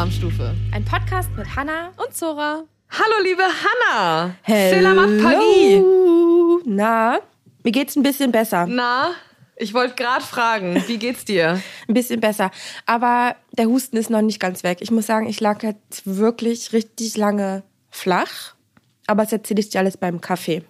Programmstufe. Ein Podcast mit Hanna und Zora. Hallo, liebe Hanna. Hello. Na, mir geht's ein bisschen besser. Na, ich wollte gerade fragen, wie geht's dir? Ein bisschen besser. Aber der Husten ist noch nicht ganz weg. Ich muss sagen, ich lag jetzt wirklich richtig lange flach. Aber das erzähle ich dir alles beim Kaffee.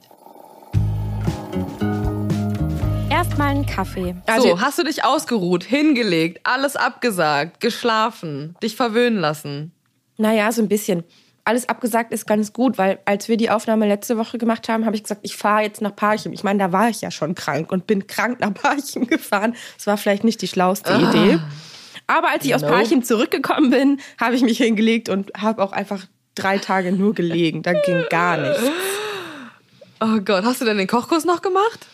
Erstmal einen Kaffee. Also, so, hast du dich ausgeruht, hingelegt, alles abgesagt, geschlafen, dich verwöhnen lassen? Naja, so ein bisschen. Alles abgesagt ist ganz gut, weil als wir die Aufnahme letzte Woche gemacht haben, habe ich gesagt, ich fahre jetzt nach Parchim. Ich meine, da war ich ja schon krank und bin krank nach Parchim gefahren. Das war vielleicht nicht die schlauste ah. Idee. Aber als ich aus Parchim zurückgekommen bin, habe ich mich hingelegt und habe auch einfach drei Tage nur gelegen. Da ging gar nichts. Oh Gott, hast du denn den Kochkurs noch gemacht?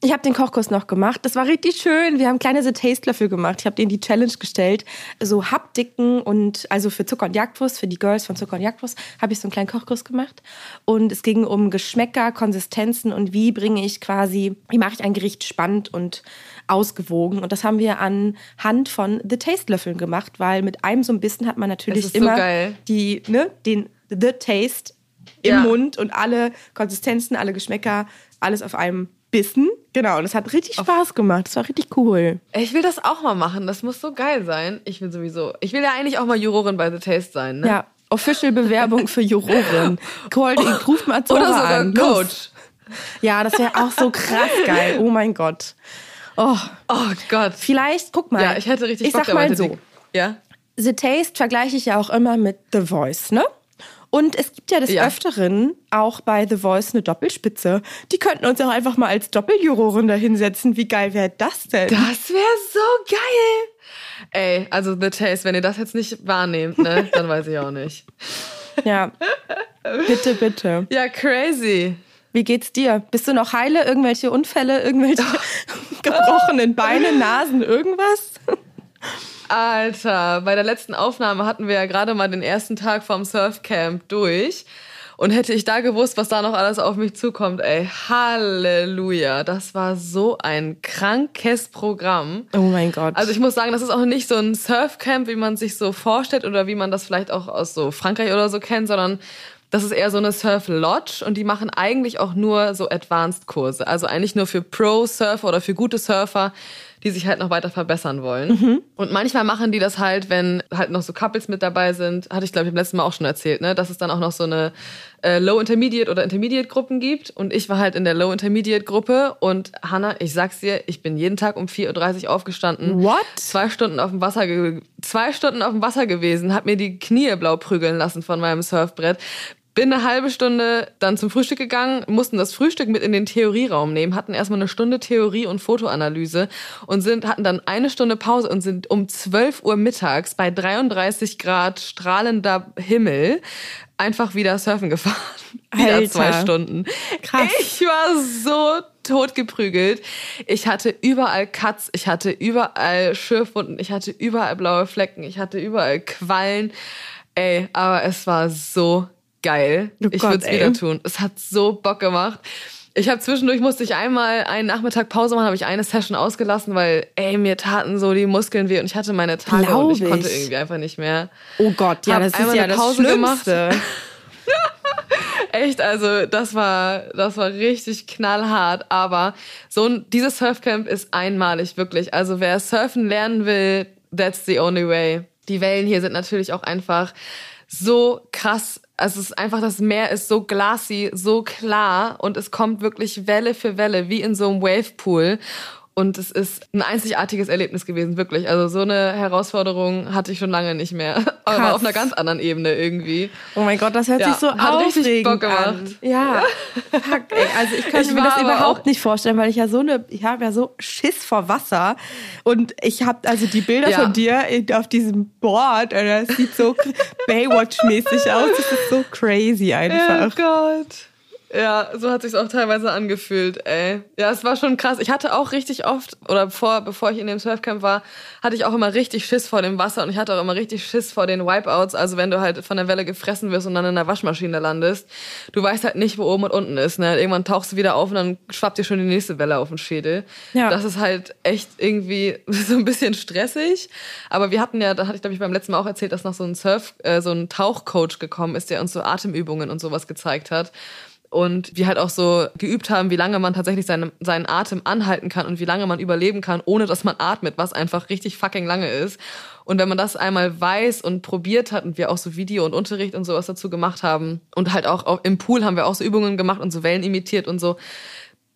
Ich habe den Kochkurs noch gemacht. Das war richtig schön. Wir haben kleine so Tastelöffel gemacht. Ich habe denen die Challenge gestellt, so Haptiken und also für Zucker und Jagdwurst, für die Girls von Zucker und Jagdwurst, habe ich so einen kleinen Kochkurs gemacht. Und es ging um Geschmäcker, Konsistenzen und wie bringe ich quasi, wie mache ich ein Gericht spannend und ausgewogen. Und das haben wir anhand von The Tastelöffeln gemacht, weil mit einem so ein Bissen hat man natürlich immer so die, ne, den The Taste im ja. Mund und alle Konsistenzen, alle Geschmäcker, alles auf einem Bissen. Genau, und es hat richtig Spaß gemacht. Das war richtig cool. Ich will das auch mal machen. Das muss so geil sein. Ich will sowieso. Ich will ja eigentlich auch mal Jurorin bei The Taste sein. Ne? Ja, Official-Bewerbung für Jurorin. Call, ruft mal Zora Oder sogar an. Coach. Ja, das wäre auch so krass geil. Oh mein Gott. Oh. oh Gott. Vielleicht, guck mal. Ja, ich hätte richtig Ich Bock sag mal so. Ja. The Taste vergleiche ich ja auch immer mit The Voice, ne? Und es gibt ja des ja. Öfteren auch bei The Voice eine Doppelspitze. Die könnten uns auch einfach mal als Doppeljurorin da hinsetzen. Wie geil wäre das denn? Das wäre so geil. Ey, also The Taste, wenn ihr das jetzt nicht wahrnehmt, ne, dann weiß ich auch nicht. Ja. Bitte, bitte. Ja, crazy. Wie geht's dir? Bist du noch heile? Irgendwelche Unfälle? Irgendwelche gebrochenen Beine, Nasen, irgendwas? Alter, bei der letzten Aufnahme hatten wir ja gerade mal den ersten Tag vom Surfcamp durch. Und hätte ich da gewusst, was da noch alles auf mich zukommt, ey, Halleluja. Das war so ein krankes Programm. Oh mein Gott. Also ich muss sagen, das ist auch nicht so ein Surfcamp, wie man sich so vorstellt oder wie man das vielleicht auch aus so Frankreich oder so kennt, sondern das ist eher so eine Surf Lodge und die machen eigentlich auch nur so Advanced Kurse. Also eigentlich nur für Pro Surfer oder für gute Surfer die sich halt noch weiter verbessern wollen. Mhm. Und manchmal machen die das halt, wenn halt noch so Couples mit dabei sind, hatte ich glaube ich beim letzten Mal auch schon erzählt, ne, dass es dann auch noch so eine äh, Low Intermediate oder Intermediate Gruppen gibt und ich war halt in der Low Intermediate Gruppe und Hanna, ich sag's dir, ich bin jeden Tag um 4:30 Uhr aufgestanden. What? Zwei Stunden auf dem Wasser zwei Stunden auf dem Wasser gewesen, hab mir die Knie blau prügeln lassen von meinem Surfbrett, bin eine halbe Stunde dann zum Frühstück gegangen, mussten das Frühstück mit in den Theorieraum nehmen, hatten erstmal eine Stunde Theorie und Fotoanalyse und sind, hatten dann eine Stunde Pause und sind um 12 Uhr mittags bei 33 Grad strahlender Himmel einfach wieder surfen gefahren. Alter. Wieder zwei Stunden. Krass. Ich war so totgeprügelt. Ich hatte überall Cuts, ich hatte überall Schürfwunden, ich hatte überall blaue Flecken, ich hatte überall Quallen. Ey, aber es war so geil. Oh ich würde es wieder tun. Es hat so Bock gemacht. Ich habe zwischendurch musste ich einmal einen Nachmittag Pause machen, habe ich eine Session ausgelassen, weil ey mir taten so die Muskeln weh und ich hatte meine Tage Glaub und ich, ich, konnte irgendwie einfach nicht mehr. Oh Gott, ja, hab das ist ja eine Pause das Schlimmste. gemacht. Echt, also das war das war richtig knallhart, aber so ein dieses Surfcamp ist einmalig wirklich. Also wer surfen lernen will, that's the only way. Die Wellen hier sind natürlich auch einfach so krass also es ist einfach, das Meer ist so glassy, so klar und es kommt wirklich Welle für Welle, wie in so einem Wavepool. Und es ist ein einzigartiges Erlebnis gewesen, wirklich. Also so eine Herausforderung hatte ich schon lange nicht mehr. Aber auf einer ganz anderen Ebene irgendwie. Oh mein Gott, das hört ja, sich so hat richtig Bock gemacht. An. Ja. Fuck, ey. Also ich könnte mir das überhaupt nicht vorstellen, weil ich ja so eine, ich habe ja so Schiss vor Wasser. Und ich habe also die Bilder ja. von dir auf diesem Board, das sieht so Baywatch-mäßig aus. Das ist so crazy einfach. Oh Gott. Ja, so hat sich's auch teilweise angefühlt, ey. Ja, es war schon krass. Ich hatte auch richtig oft, oder bevor, bevor ich in dem Surfcamp war, hatte ich auch immer richtig Schiss vor dem Wasser und ich hatte auch immer richtig Schiss vor den Wipeouts. Also wenn du halt von der Welle gefressen wirst und dann in der Waschmaschine landest, du weißt halt nicht, wo oben und unten ist. Ne? Irgendwann tauchst du wieder auf und dann schwappt dir schon die nächste Welle auf den Schädel. Ja. Das ist halt echt irgendwie so ein bisschen stressig. Aber wir hatten ja, da hatte ich glaube ich beim letzten Mal auch erzählt, dass noch so ein Surf, äh, so ein Tauchcoach gekommen ist, der uns so Atemübungen und sowas gezeigt hat und wir halt auch so geübt haben, wie lange man tatsächlich seinen, seinen Atem anhalten kann und wie lange man überleben kann, ohne dass man atmet, was einfach richtig fucking lange ist. Und wenn man das einmal weiß und probiert hat und wir auch so Video und Unterricht und sowas dazu gemacht haben und halt auch im Pool haben wir auch so Übungen gemacht und so Wellen imitiert und so,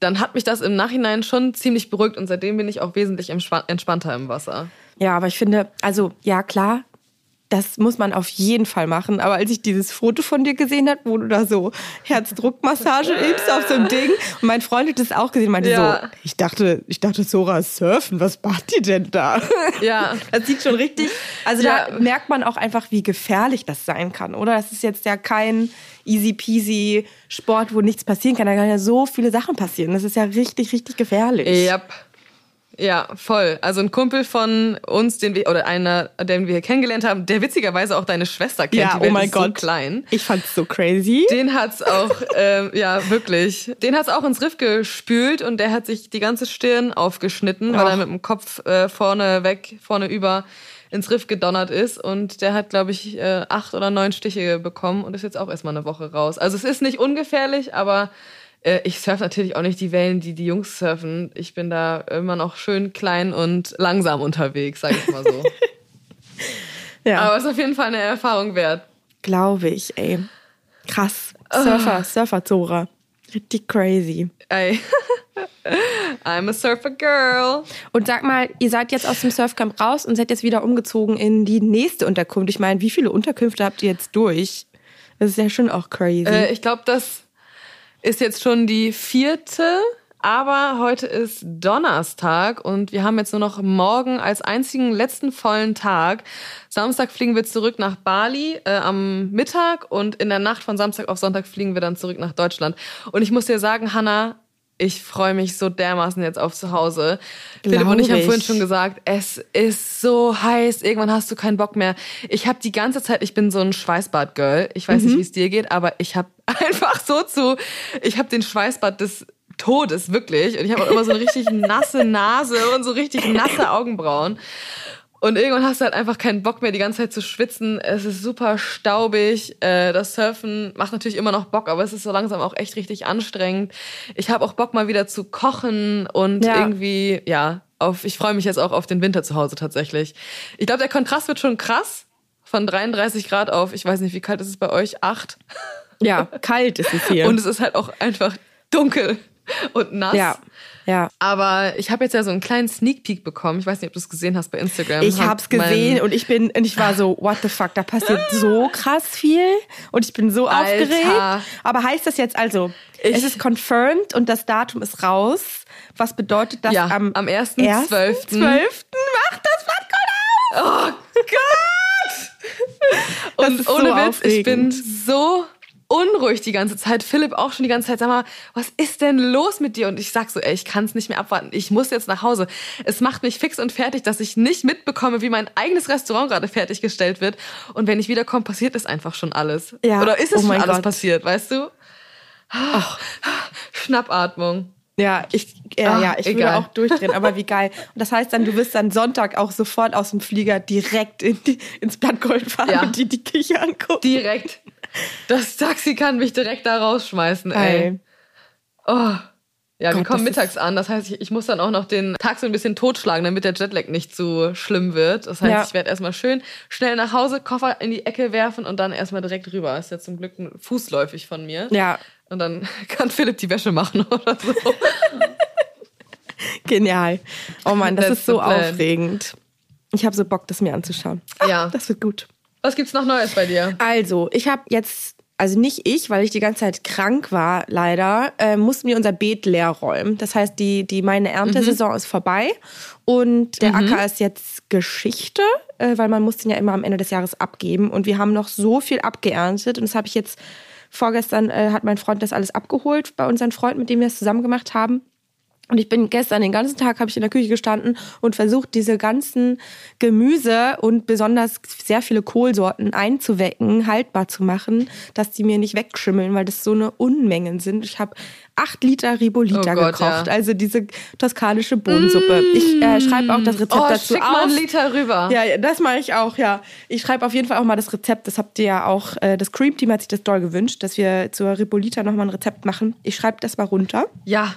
dann hat mich das im Nachhinein schon ziemlich beruhigt und seitdem bin ich auch wesentlich entspannter im Wasser. Ja, aber ich finde, also ja klar, das muss man auf jeden Fall machen. Aber als ich dieses Foto von dir gesehen habe, wo du da so Herzdruckmassage übst auf so einem Ding, und mein Freund hat das auch gesehen, meinte ja. so, ich dachte, ich dachte, Sora surfen, was macht ihr denn da? Ja. Das sieht schon richtig, also ja. da merkt man auch einfach, wie gefährlich das sein kann, oder? Das ist jetzt ja kein easy peasy Sport, wo nichts passieren kann. Da kann ja so viele Sachen passieren. Das ist ja richtig, richtig gefährlich. Yep. Ja, voll. Also ein Kumpel von uns, den wir, oder einer, den wir hier kennengelernt haben, der witzigerweise auch deine Schwester kennt. Ja, die Welt oh mein Gott. so klein. Ich fand's so crazy. Den hat's auch, ähm, ja, wirklich. Den hat's auch ins Riff gespült und der hat sich die ganze Stirn aufgeschnitten, weil Ach. er mit dem Kopf äh, vorne weg, vorne über ins Riff gedonnert ist und der hat, glaube ich, äh, acht oder neun Stiche bekommen und ist jetzt auch erstmal eine Woche raus. Also es ist nicht ungefährlich, aber äh, ich surfe natürlich auch nicht die Wellen, die die Jungs surfen. Ich bin da immer noch schön klein und langsam unterwegs, sage ich mal so. Ja, Aber es ist auf jeden Fall eine Erfahrung wert. glaube ich, ey. Krass. Surfer, Surfer-Zora. Richtig crazy. Ey. I'm a surfer girl. Und sag mal, ihr seid jetzt aus dem Surfcamp raus und seid jetzt wieder umgezogen in die nächste Unterkunft. Ich meine, wie viele Unterkünfte habt ihr jetzt durch? Das ist ja schon auch crazy. Äh, ich glaube, das ist jetzt schon die vierte. Aber heute ist Donnerstag und wir haben jetzt nur noch morgen als einzigen letzten vollen Tag. Samstag fliegen wir zurück nach Bali äh, am Mittag und in der Nacht von Samstag auf Sonntag fliegen wir dann zurück nach Deutschland. Und ich muss dir sagen, Hannah, ich freue mich so dermaßen jetzt auf zu Hause. Philipp und ich haben ich. vorhin schon gesagt, es ist so heiß, irgendwann hast du keinen Bock mehr. Ich habe die ganze Zeit, ich bin so ein Schweißbad-Girl. Ich weiß nicht, wie es dir geht, aber ich habe einfach so zu, ich habe den Schweißbad des Todes, wirklich. Und ich habe auch immer so eine richtig nasse Nase und so richtig nasse Augenbrauen. Und irgendwann hast du halt einfach keinen Bock mehr, die ganze Zeit zu schwitzen. Es ist super staubig. Äh, das Surfen macht natürlich immer noch Bock, aber es ist so langsam auch echt richtig anstrengend. Ich habe auch Bock mal wieder zu kochen und Ja. irgendwie, ja, auf, ich freue mich jetzt auch auf den Winter zu Hause tatsächlich. Ich glaube, der Kontrast wird schon krass. Von 33 Grad auf, ich weiß nicht, wie kalt ist es bei euch? 8. ja, kalt ist es hier. Und es ist halt auch einfach dunkel und nass. ja, ja. Aber ich habe jetzt ja so einen kleinen Sneak Peek bekommen. Ich weiß nicht, ob du es gesehen hast bei Instagram. Ich Hab hab's gesehen und ich bin und ich war so, what the fuck, da passiert so krass viel und ich bin so Alter. aufgeregt. Aber heißt das jetzt also, Ich- es ist confirmed und das Datum ist raus? Was bedeutet das Ja, am, am 1.12. 1.12. Macht das Blattgold auf! Oh Gott! Und ist so ohne Witz, ich bin aufregend. so unruhig die ganze Zeit. Philipp auch schon die ganze Zeit. Sag mal, was ist denn los mit dir? Und ich sag so, ey, ich kann es nicht mehr abwarten. Ich muss jetzt nach Hause. Es macht mich fix und fertig, dass ich nicht mitbekomme, wie mein eigenes Restaurant gerade fertiggestellt wird. Und wenn ich wiederkomme, passiert es einfach schon alles. Ja. Oder ist es Oh schon alles Gott. passiert, weißt du? Schnappatmung. Ja, ich, äh, Ah, ja, ich würde auch durchdrehen, aber wie geil. Und das heißt dann, du wirst dann Sonntag auch sofort aus dem Flieger direkt in die, ins Blattgold fahren Ja. und dir die Küche angucken. Direkt. Das Taxi kann mich direkt da rausschmeißen, ey. Geil. Oh. Ja, wir Gott, kommen das mittags an. Das heißt, ich, ich muss dann auch noch den Tag so ein bisschen totschlagen, damit der Jetlag nicht zu schlimm wird. Das heißt, Ja. ich werde erstmal schön schnell nach Hause, Koffer in die Ecke werfen und dann erstmal direkt rüber. Ist ja zum Glück fußläufig von mir. Ja, Und dann kann Philipp die Wäsche machen oder so. genial. Oh Mann, das That's ist so plan. aufregend. Ich habe so Bock, das mir anzuschauen. Ja. Das wird gut. Was gibt's noch Neues bei dir? Also, ich habe jetzt, also nicht ich, weil ich die ganze Zeit krank war, leider, äh, mussten wir unser Beet leer räumen. Das heißt, die, die meine Erntesaison ist vorbei und der Acker ist jetzt Geschichte, äh, weil man muss den ja immer am Ende des Jahres abgeben. Und wir haben noch so viel abgeerntet und das habe ich jetzt Vorgestern äh, hat mein Freund das alles abgeholt bei unseren Freunden, mit denen wir es zusammen gemacht haben. Und ich bin gestern den ganzen Tag habe ich in der Küche gestanden und versucht diese ganzen Gemüse und besonders sehr viele Kohlsorten einzuwecken, haltbar zu machen, dass die mir nicht wegschimmeln, weil das so eine Unmengen sind. Ich habe acht Liter Ribolita Oh Gott, gekocht, ja. also diese toskanische Bohnensuppe. Ich äh, schreibe auch das Rezept Oh, dazu schick mal auf. einen Liter rüber. Ja, ja, das mache ich auch, ja. Ich schreibe auf jeden Fall auch mal das Rezept. Das habt ihr ja auch, äh, das Cream Team hat sich das doll gewünscht, dass wir zur Ribolita nochmal ein Rezept machen. Ich schreibe das mal runter. ja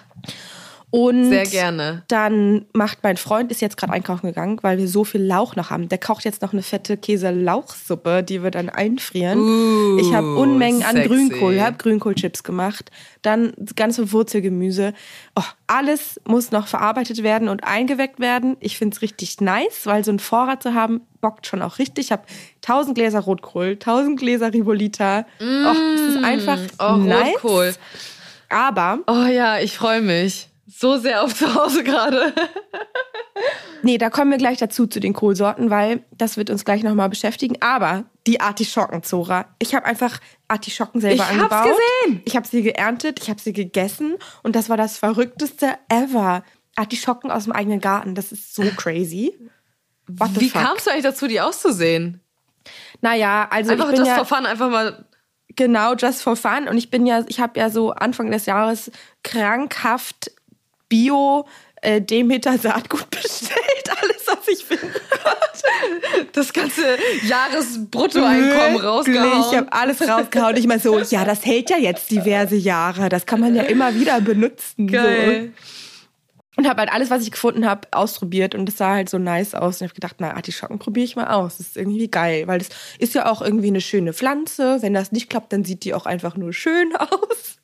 Und sehr gerne. dann macht mein Freund, ist jetzt gerade einkaufen gegangen, weil wir so viel Lauch noch haben. Der kocht jetzt noch eine fette Käse-Lauchsuppe, die wir dann einfrieren. Uh, ich habe Unmengen an sexy. Grünkohl, habe Grünkohlchips gemacht. Dann das ganze Wurzelgemüse. Oh, alles muss noch verarbeitet werden und eingeweckt werden. Ich finde es richtig nice, weil so einen Vorrat zu haben, bockt schon auch richtig. Ich habe 1000 Gläser Rotkohl, 1000 Gläser Ribolita. Oh, es ist einfach Oh, nice. Rotkohl. Aber Oh ja, ich freue mich. So sehr auf zu Hause gerade. Nee, da kommen wir gleich dazu zu den Kohlsorten, weil das wird uns gleich nochmal beschäftigen. Aber die Artischocken, Zora. Ich habe einfach Artischocken selber Ich hab's angebaut. gesehen. Ich habe sie geerntet, ich habe sie gegessen und das war das verrückteste ever. Artischocken aus dem eigenen Garten, das ist so crazy. What Wie kamst du eigentlich dazu, die auszusehen? Naja, also Einfach ich bin just ja for fun, einfach mal. genau just for fun und ich bin ja, ich habe ja so Anfang des Jahres krankhaft Bio äh, Demeter Saatgut bestellt, alles was ich finde. das ganze Jahresbruttoeinkommen rausgehauen. Ich habe alles rausgehauen. Ich mal so, ja, das hält ja jetzt diverse Jahre. Das kann man ja immer wieder benutzen. Geil. So. Und habe halt alles, was ich gefunden habe, ausprobiert und das sah halt so nice aus. Und ich habe gedacht, na, Artischocken probiere ich mal aus. Das ist irgendwie geil, weil das ist ja auch irgendwie eine schöne Pflanze. Wenn das nicht klappt, dann sieht die auch einfach nur schön aus.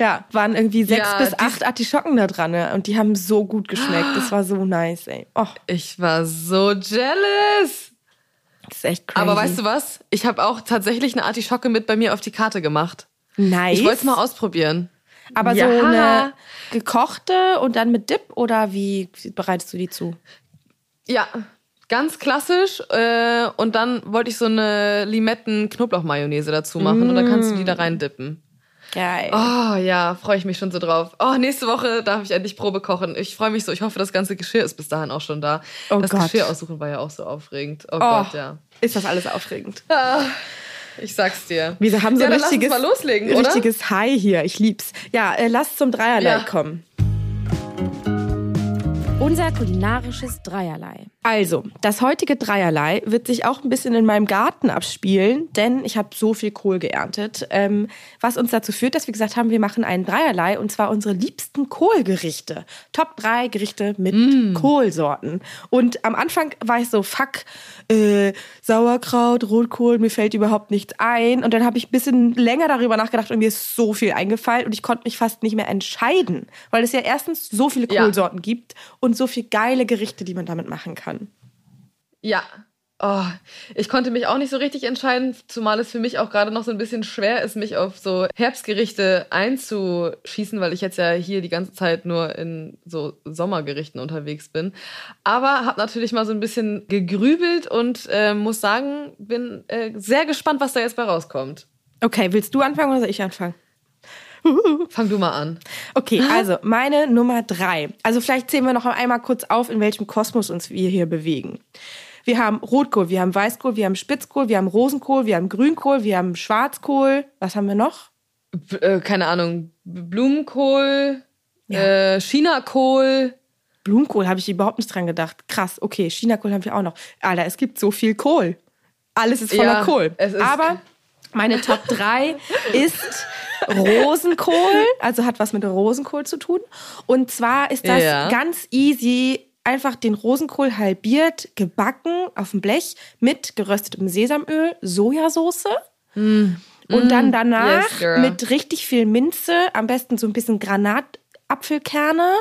Ja, waren irgendwie sechs Ja, bis acht Artischocken da dran ne? und die haben so gut geschmeckt. Das war so nice, ey. Oh, Ich war so jealous. das ist echt crazy. Aber weißt du was? Ich habe auch tatsächlich eine Artischocke mit bei mir auf die Karte gemacht. nice. Ich wollte es mal ausprobieren. Aber Ja. so eine gekochte und dann mit Dip oder wie bereitest du die zu? Ja, ganz klassisch. Äh, und dann wollte ich so eine Limetten-Knoblauch-Mayonnaise dazu machen und dann kannst du die da rein dippen. Geil. Oh ja, freue ich mich schon so drauf. Oh, nächste Woche darf ich endlich Probe kochen. Ich freue mich so. Ich hoffe, das ganze Geschirr ist bis dahin auch schon da. Oh das Gott. Geschirr aussuchen war ja auch so aufregend. Oh, Oh, Gott, ja. Ist das alles aufregend? Ich sag's dir. Wir haben so ja, ein richtiges, mal loslegen, oder? richtiges High hier. Ich lieb's. Ja, äh, lass zum Dreierlei Ja. kommen. Unser kulinarisches Dreierlei. Also, das heutige Dreierlei wird sich auch ein bisschen in meinem Garten abspielen, denn ich habe so viel Kohl geerntet, ähm, was uns dazu führt, dass wir gesagt haben, wir machen einen Dreierlei und zwar unsere liebsten Kohlgerichte. Top drei Gerichte mit Kohlsorten. Und am Anfang war ich so, fuck, äh, Sauerkraut, Rotkohl, mir fällt überhaupt nichts ein. Und dann habe ich ein bisschen länger darüber nachgedacht und mir ist so viel eingefallen und ich konnte mich fast nicht mehr entscheiden, weil es ja erstens so viele Ja. Kohlsorten gibt und so viele geile Gerichte, die man damit machen kann. Ja. Oh, ich konnte mich auch nicht so richtig entscheiden, zumal es für mich auch gerade noch so ein bisschen schwer ist, mich auf so Herbstgerichte einzuschießen, weil ich jetzt ja hier die ganze Zeit nur in so Sommergerichten unterwegs bin. Aber habe natürlich mal so ein bisschen gegrübelt und äh, muss sagen, bin äh, sehr gespannt, was da jetzt bei rauskommt. Okay, willst du anfangen oder soll ich anfangen? Fang du mal an. Okay, also meine Nummer drei. Also vielleicht zählen wir noch einmal kurz auf, in welchem Kosmos uns wir hier bewegen. Wir haben Rotkohl, wir haben Weißkohl, wir haben Spitzkohl, wir haben Rosenkohl, wir haben Grünkohl, wir haben Schwarzkohl. Was haben wir noch? B äh, keine Ahnung, Blumenkohl, äh, Chinakohl. Blumenkohl habe ich überhaupt nicht dran gedacht. Krass, okay, Chinakohl haben wir auch noch. Alter, es gibt so viel Kohl. Alles ist voller Ja, Kohl. ist- Aber meine Top 3 ist Rosenkohl, also hat was mit Rosenkohl zu tun. Und zwar ist das Ja. ganz easy. Einfach den Rosenkohl halbiert, gebacken auf dem Blech mit geröstetem Sesamöl, Sojasauce. Und dann danach Mm. Yes, girl. mit richtig viel Minze, am besten so ein bisschen Granatapfelkerne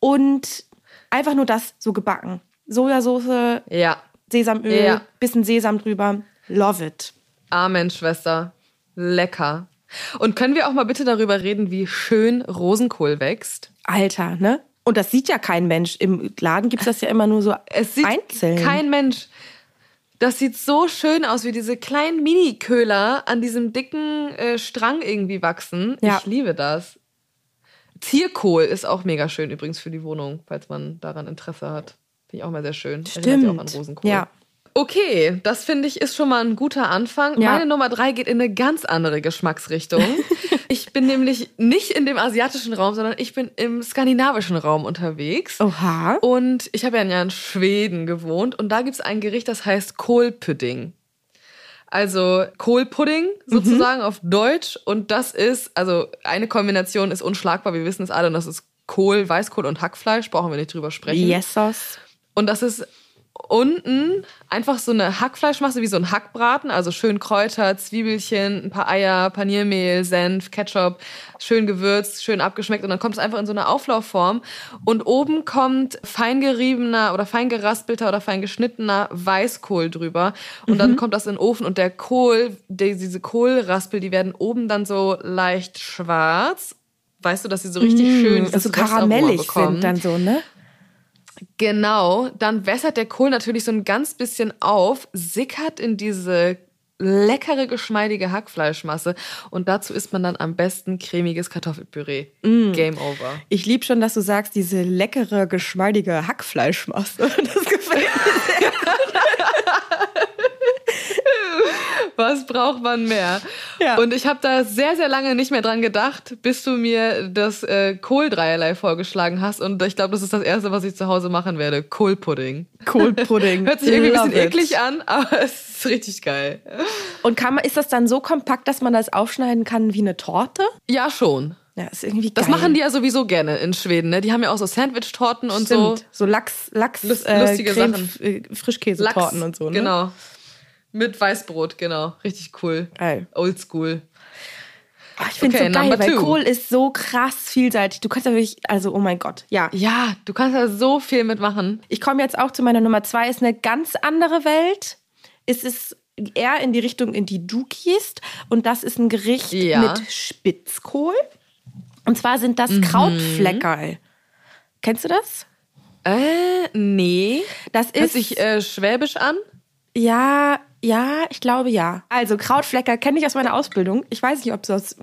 und einfach nur das so gebacken. Sojasauce, Ja. Sesamöl, Ja. bisschen Sesam drüber. Love it. Amen, Schwester. Lecker. Und können wir auch mal bitte darüber reden, wie schön Rosenkohl wächst? Alter, ne? Und das sieht ja kein Mensch. Im Laden gibt es das ja immer nur so Es sieht einzeln. kein Mensch. Das sieht so schön aus, wie diese kleinen Mini-Köhler an diesem dicken äh, Strang irgendwie wachsen. Ja. Ich liebe das. Zierkohl ist auch mega schön übrigens für die Wohnung, falls man daran Interesse hat. Finde ich auch mal sehr schön. Erinnert ja auch an Stimmt. Rosenkohl. Ja. Okay, das finde ich ist schon mal ein guter Anfang. Ja. Meine Nummer drei geht in eine ganz andere Geschmacksrichtung. ich bin nämlich nicht in dem asiatischen Raum, sondern ich bin im skandinavischen Raum unterwegs. Oha. Und ich habe ja in Schweden gewohnt und da gibt es ein Gericht, das heißt Kohlpudding. Also Kohlpudding sozusagen auf Deutsch. Und das ist, also eine Kombination ist unschlagbar, wir wissen es alle, und das ist Kohl, Weißkohl und Hackfleisch, brauchen wir nicht drüber sprechen. Yesos. Und das ist unten einfach so eine Hackfleischmasse wie so ein Hackbraten, also schön Kräuter, Zwiebelchen, ein paar Eier, Paniermehl, Senf, Ketchup, schön gewürzt, schön abgeschmeckt und dann kommt es einfach in so eine Auflaufform. Und oben kommt feingeriebener oder feingeraspelter oder feingeschnittener Weißkohl drüber. Und dann kommt das in den Ofen und der Kohl, die, diese Kohlraspel, die werden oben dann so leicht schwarz. Weißt du, dass sie so richtig schön dieses Also karamellig sind dann so, ne? Genau, dann wässert der Kohl natürlich so ein ganz bisschen auf, sickert in diese leckere, geschmeidige Hackfleischmasse und dazu isst man dann am besten cremiges Kartoffelpüree. Game over. Ich lieb schon, dass du sagst, diese leckere, geschmeidige Hackfleischmasse. Das gefällt mir. Was braucht man mehr? Ja. Und ich habe da sehr, sehr lange nicht mehr dran gedacht, bis du mir das äh, Kohldreierlei vorgeschlagen hast. Und ich glaube, das ist das Erste, was ich zu Hause machen werde. Kohlpudding. Kohlpudding. Hört sich irgendwie ein bisschen Love it. eklig an, aber es ist richtig geil. Und kann man, ist das dann so kompakt, dass man das aufschneiden kann wie eine Torte? Ja, schon. Ja, ist irgendwie Das geil. machen die ja sowieso gerne in Schweden. Ne? Die haben ja auch so Sandwich-Torten und so. Stimmt. So Lachs, Lachs, Lust- äh, lustige Creme, Sachen. äh, Frischkäsetorten Lachs, und so, ne? Genau. Mit Weißbrot, genau. Richtig cool. Geil. Oldschool. Ah, ich finde Okay, so geil, weil two. Kohl ist so krass vielseitig. Du kannst ja wirklich, also oh mein Gott, ja. Ja, du kannst da so viel mitmachen. Ich komme jetzt auch zu meiner Nummer zwei. Ist eine ganz andere Welt. Es ist eher in die Richtung, in die du gehst. Und das ist ein Gericht Ja. mit Spitzkohl. Und zwar sind das Mhm. Krautfleckerl. Kennst du das? Äh, nee. Das Hört ist sich äh, schwäbisch an? ja, ja, ich glaube ja. Also Krautflecker kenne ich aus meiner Ausbildung. Ich weiß nicht, ob es aus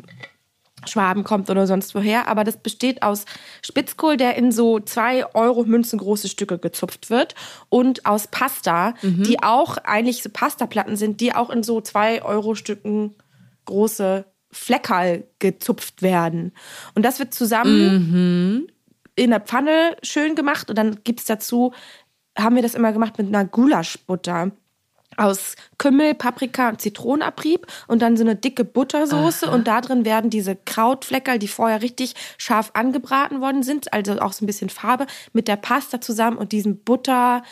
Schwaben kommt oder sonst woher, aber das besteht aus Spitzkohl, der in so zwei Euro Münzen große Stücke gezupft wird und aus Pasta, die auch eigentlich so Pastaplatten sind, die auch in so zwei Euro Stücken große Fleckerl gezupft werden. Und das wird zusammen in der Pfanne schön gemacht und dann gibt's dazu, haben wir das immer gemacht mit einer Gulaschbutter aus Kümmel, Paprika und Zitronenabrieb und dann so eine dicke Buttersoße und da drin werden diese Krautfleckerl, die vorher richtig scharf angebraten worden sind, also auch so ein bisschen Farbe, mit der Pasta zusammen und diesem Butter,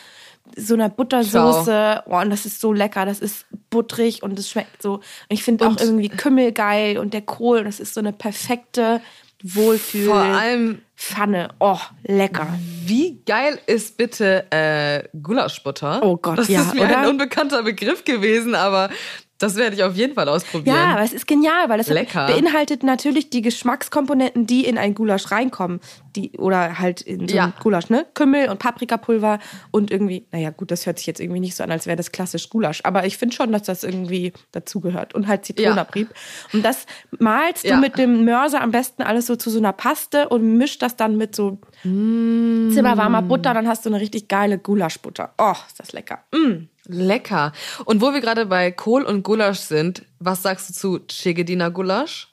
so einer Buttersoße. Oh, und das ist so lecker, das ist butterig und es schmeckt so. Und ich finde auch irgendwie Kümmel geil und der Kohl, das ist so eine perfekte Wohlfühl. Vor allem, Pfanne. Oh, lecker. wie geil ist bitte äh, Gulaschbutter? Oh Gott, das ja, ist mir oder? ein unbekannter Begriff gewesen, aber das werde ich auf jeden Fall ausprobieren. Ja, aber es ist genial, weil das Lecker. beinhaltet natürlich die Geschmackskomponenten, die in ein Gulasch reinkommen. Die, oder halt in so Ja. ein Gulasch, ne? Kümmel und Paprikapulver und irgendwie, naja, gut, das hört sich jetzt irgendwie nicht so an, als wäre das klassisch Gulasch. Aber ich finde schon, dass das irgendwie dazugehört. Und halt Zitronenabrieb. Und das malst Ja. du mit dem Mörser am besten alles so zu so einer Paste und mischst das dann mit so Mm. zimmerwarmer Butter. Dann hast du eine richtig geile Gulaschbutter. Oh, ist das lecker. Mm. Lecker. Und wo wir gerade bei Kohl und Gulasch sind, was sagst du zu Chegedina Gulasch?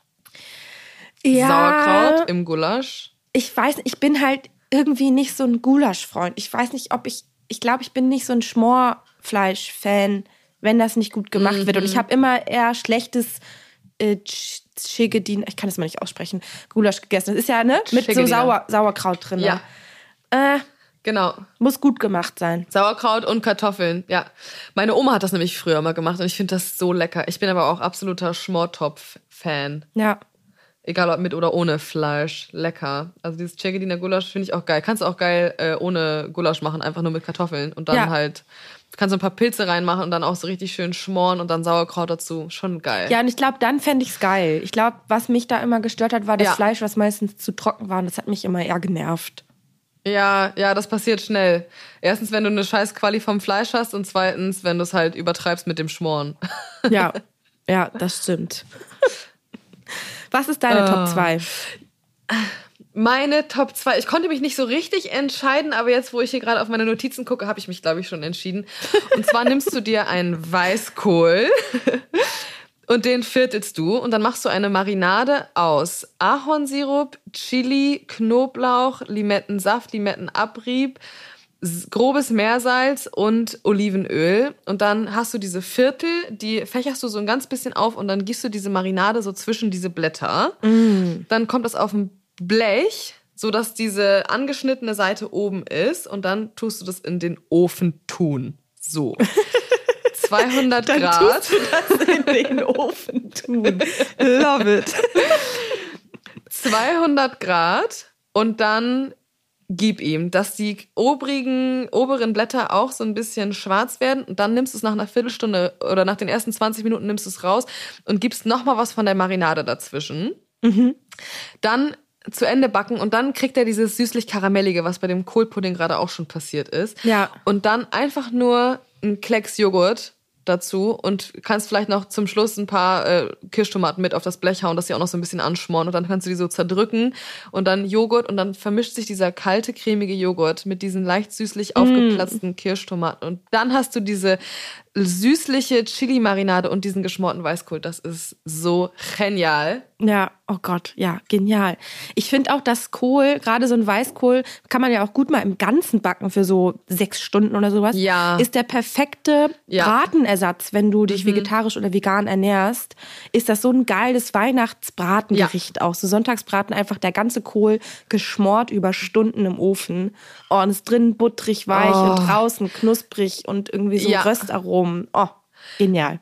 Sauerkraut im Gulasch? ich weiß, nicht, ich bin halt irgendwie nicht so ein Gulasch-Freund. Ich weiß nicht, ob ich, ich glaube, ich bin nicht so ein Schmorfleisch-Fan, wenn das nicht gut gemacht wird. Und ich habe immer eher schlechtes äh, Ch- Chigedin, ich kann das mal nicht aussprechen, Gulasch gegessen. Das ist ja, ne, mit so. Sauer, Sauerkraut drin. Ja. Äh, Genau. muss gut gemacht sein. Sauerkraut und Kartoffeln, ja. Meine Oma hat das nämlich früher mal gemacht und ich finde das so lecker. Ich bin aber auch absoluter Schmortopf-Fan. Ja. Egal ob mit oder ohne Fleisch. Lecker. Also dieses Chegediner Gulasch finde ich auch geil. Kannst du auch geil äh, ohne Gulasch machen, einfach nur mit Kartoffeln. Und dann Ja. halt, kannst du ein paar Pilze reinmachen und dann auch so richtig schön schmoren und dann Sauerkraut dazu. Schon geil. Ja, und ich glaube, dann fände ich es geil. Ich glaube, was mich da immer gestört hat, war das Ja. Fleisch, was meistens zu trocken war. Und das hat mich immer eher genervt. Ja, ja, das passiert schnell. Erstens, wenn du eine scheiß Quali vom Fleisch hast und zweitens, wenn du es halt übertreibst mit dem Schmoren. Ja, ja, das stimmt. Was ist deine uh. Top 2? Meine Top 2. Ich konnte mich nicht so richtig entscheiden, aber jetzt, wo ich hier gerade auf meine Notizen gucke, habe ich mich, glaube ich, schon entschieden. Und zwar nimmst du dir einen Weißkohl und den viertelst du und dann machst du eine Marinade aus Ahornsirup, Chili, Knoblauch, Limettensaft, Limettenabrieb, grobes Meersalz und Olivenöl. Und dann hast du diese Viertel, die fächerst du so ein ganz bisschen auf und dann gießt du diese Marinade so zwischen diese Blätter. Mm. Dann kommt das auf ein Blech, so dass diese angeschnittene Seite oben ist und dann tust du das in den Ofen tun. So. 200 dann Grad. Tust du das in den Ofen tun. Love it. 200 Grad und dann gib ihm, dass die obrigen, oberen Blätter auch so ein bisschen schwarz werden und dann nimmst du es nach einer Viertelstunde oder nach den ersten 20 Minuten nimmst du es raus und gibst nochmal was von der Marinade dazwischen. Mhm. Dann zu Ende backen und dann kriegt er dieses süßlich-karamellige, was bei dem Kohlpudding gerade auch schon passiert ist. Ja. Und dann einfach nur ein Klecks Joghurt dazu und kannst vielleicht noch zum Schluss ein paar äh, Kirschtomaten mit auf das Blech hauen, dass sie auch noch so ein bisschen anschmoren und dann kannst du die so zerdrücken und dann Joghurt und dann vermischt sich dieser kalte, cremige Joghurt mit diesen leicht süßlich mm. aufgeplatzten mm. Kirschtomaten und dann hast du diese süßliche Chili-Marinade und diesen geschmorten Weißkohl. Das ist so genial. Ja, oh Gott, ja, genial. Ich finde auch, dass Kohl, gerade so ein Weißkohl, kann man ja auch gut mal im Ganzen backen für so sechs Stunden oder sowas. Ja. Ist der perfekte ja. Bratenersatz, wenn du dich mhm. vegetarisch oder vegan ernährst. Ist das so ein geiles Weihnachtsbratengericht ja. auch. So Sonntagsbraten, einfach der ganze Kohl geschmort über Stunden im Ofen. Oh, und ist drin butterig weich oh. und draußen knusprig und irgendwie so ja. Röstaromen rum. Oh, genial.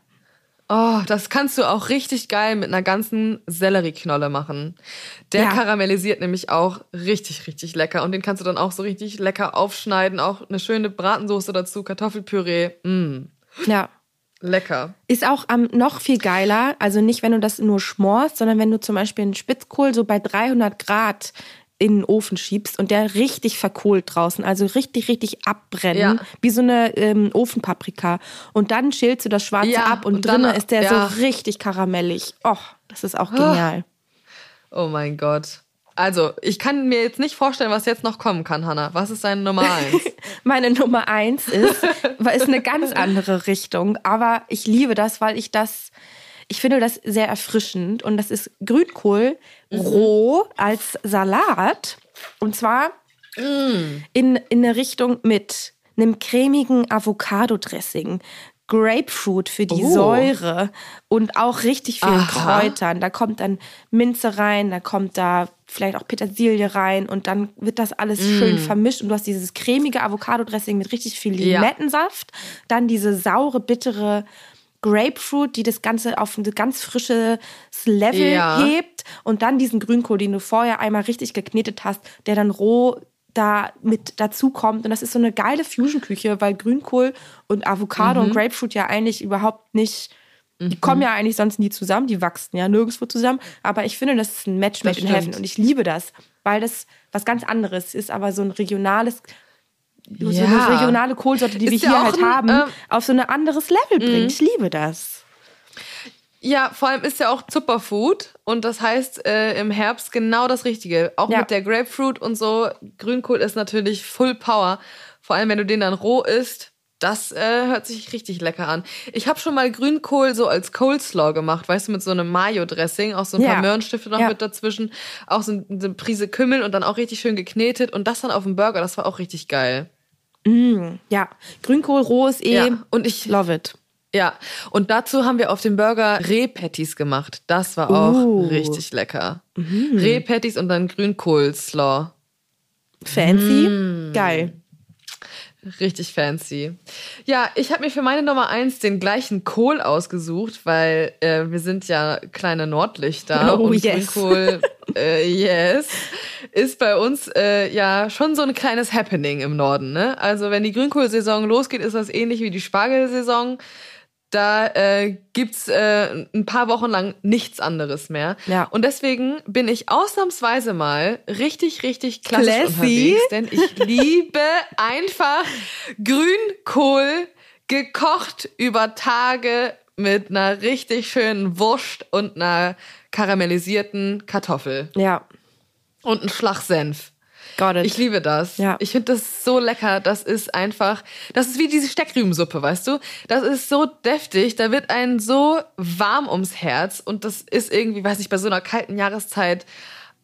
Oh, das kannst du auch richtig geil mit einer ganzen Sellerieknolle machen. Der ja. karamellisiert nämlich auch richtig, richtig lecker. Und den kannst du dann auch so richtig lecker aufschneiden. Auch eine schöne Bratensoße dazu, Kartoffelpüree. Mm. Ja. Lecker. Ist auch ähm, noch viel geiler. Also nicht, wenn du das nur schmorst, sondern wenn du zum Beispiel einen Spitzkohl so bei 300 Grad in den Ofen schiebst und der richtig verkohlt draußen, also richtig, richtig abbrennen, ja. wie so eine ähm, Ofenpaprika. Und dann schälst du das Schwarze ja, ab und, und drinnen ist der ja. so richtig karamellig. Och, das ist auch genial. Oh mein Gott. Also, ich kann mir jetzt nicht vorstellen, was jetzt noch kommen kann, Hanna. Was ist deine Nummer eins? Meine Nummer eins ist, ist eine ganz andere Richtung, aber ich liebe das, weil ich das ich finde das sehr erfrischend und das ist Grünkohl mhm. roh als Salat und zwar mhm. in, in eine Richtung mit einem cremigen Avocado-Dressing, Grapefruit für die oh. Säure und auch richtig vielen Aha. Kräutern. Da kommt dann Minze rein, da kommt da vielleicht auch Petersilie rein und dann wird das alles mm. schön vermischt und du hast dieses cremige Avocado-Dressing mit richtig viel Limettensaft, ja. dann diese saure, bittere Grapefruit, die das Ganze auf ein ganz frisches Level ja. hebt und dann diesen Grünkohl, den du vorher einmal richtig geknetet hast, der dann roh da mit dazu kommt. Und das ist so eine geile Fusion-Küche, weil Grünkohl und Avocado mhm. und Grapefruit ja eigentlich überhaupt nicht, die mhm. kommen ja eigentlich sonst nie zusammen, die wachsen ja nirgendwo zusammen. Aber ich finde, das ist ein Match made in heaven und ich liebe das, weil das was ganz anderes ist, aber so ein regionales ja. so eine regionale Kohlsorte, die ist wir hier halt ein, haben, äh, auf so ein anderes Level bringt. Mhm. Ich liebe das. Ja, vor allem ist ja auch Superfood und das heißt äh, im Herbst genau das Richtige. Auch ja. mit der Grapefruit und so. Grünkohl ist natürlich Full Power. Vor allem, wenn du den dann roh isst. Das äh, hört sich richtig lecker an. Ich habe schon mal Grünkohl so als Coleslaw gemacht, weißt du, mit so einem Mayo-Dressing, auch so ein ja. paar Möhrenstifte noch ja. mit dazwischen, auch so eine Prise Kümmel und dann auch richtig schön geknetet und das dann auf dem Burger, das war auch richtig geil. Mm, ja, Grünkohl roh ist eh ja. und ich love it. Ja, und dazu haben wir auf dem Burger Rehpatties gemacht. Das war auch uh. richtig lecker. Mhm. Rehpatties und dann Grünkohl-Slaw. Fancy? Mm. Geil. Richtig fancy. Ja, ich habe mir für meine Nummer eins den gleichen Kohl ausgesucht, weil äh, wir sind ja kleine Nordlichter oh, und yes. Grünkohl, äh, yes, ist bei uns äh, ja schon so ein kleines Happening im Norden. Ne? Also wenn die Grünkohlsaison losgeht, ist das ähnlich wie die Spargelsaison da äh, gibt's äh, ein paar Wochen lang nichts anderes mehr. Ja. Und deswegen bin ich ausnahmsweise mal richtig, richtig klassisch Classy. unterwegs, denn ich liebe einfach Grünkohl gekocht über Tage mit einer richtig schönen Wurst und einer karamellisierten Kartoffel Ja, und einen Schlag Senf. Got it. Ich liebe das. Ja. Ich finde das so lecker. Das ist einfach, das ist wie diese Steckrübensuppe, weißt du? Das ist so deftig. Da wird einen so warm ums Herz. Und das ist irgendwie, weiß ich, bei so einer kalten Jahreszeit,